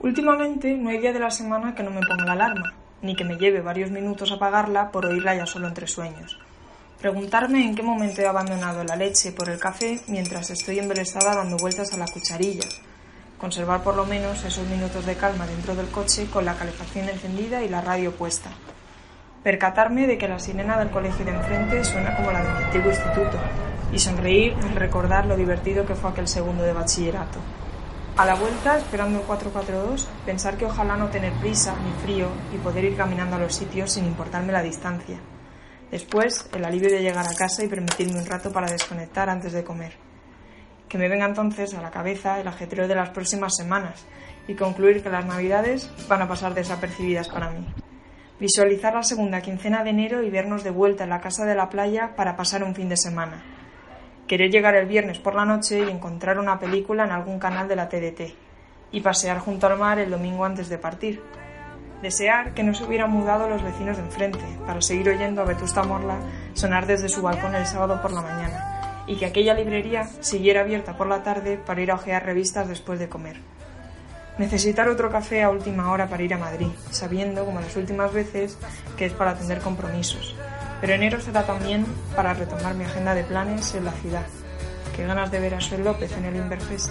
Últimamente no hay día de la semana que no me ponga la alarma, ni que me lleve varios minutos a apagarla por oírla ya solo entre sueños. Preguntarme en qué momento he abandonado la leche por el café mientras estoy embelesada dando vueltas a la cucharilla. Conservar por lo menos esos minutos de calma dentro del coche con la calefacción encendida y la radio puesta. Percatarme de que la sirena del colegio de enfrente suena como la de antiguo instituto y sonreír al recordar lo divertido que fue aquel segundo de bachillerato. A la vuelta, esperando el 442, pensar que ojalá no tener prisa ni frío y poder ir caminando a los sitios sin importarme la distancia. Después, el alivio de llegar a casa y permitirme un rato para desconectar antes de comer. Que me venga entonces a la cabeza el ajetreo de las próximas semanas y concluir que las navidades van a pasar desapercibidas para mí. Visualizar la segunda quincena de enero y vernos de vuelta en la casa de la playa para pasar un fin de semana. Querer llegar el viernes por la noche y encontrar una película en algún canal de la TDT. Y pasear junto al mar el domingo antes de partir Desear que no se hubieran mudado los vecinos de enfrente para seguir oyendo a Vetusta Morla sonar desde su balcón el sábado por la mañana y que aquella librería siguiera abierta por la tarde para ir a ojear revistas después de comer. Necesitar otro café a última hora para ir a Madrid, sabiendo, como las últimas veces, que es para atender compromisos. Pero enero será también para retomar mi agenda de planes en la ciudad. Qué ganas de ver a Suel López en el Inverfest.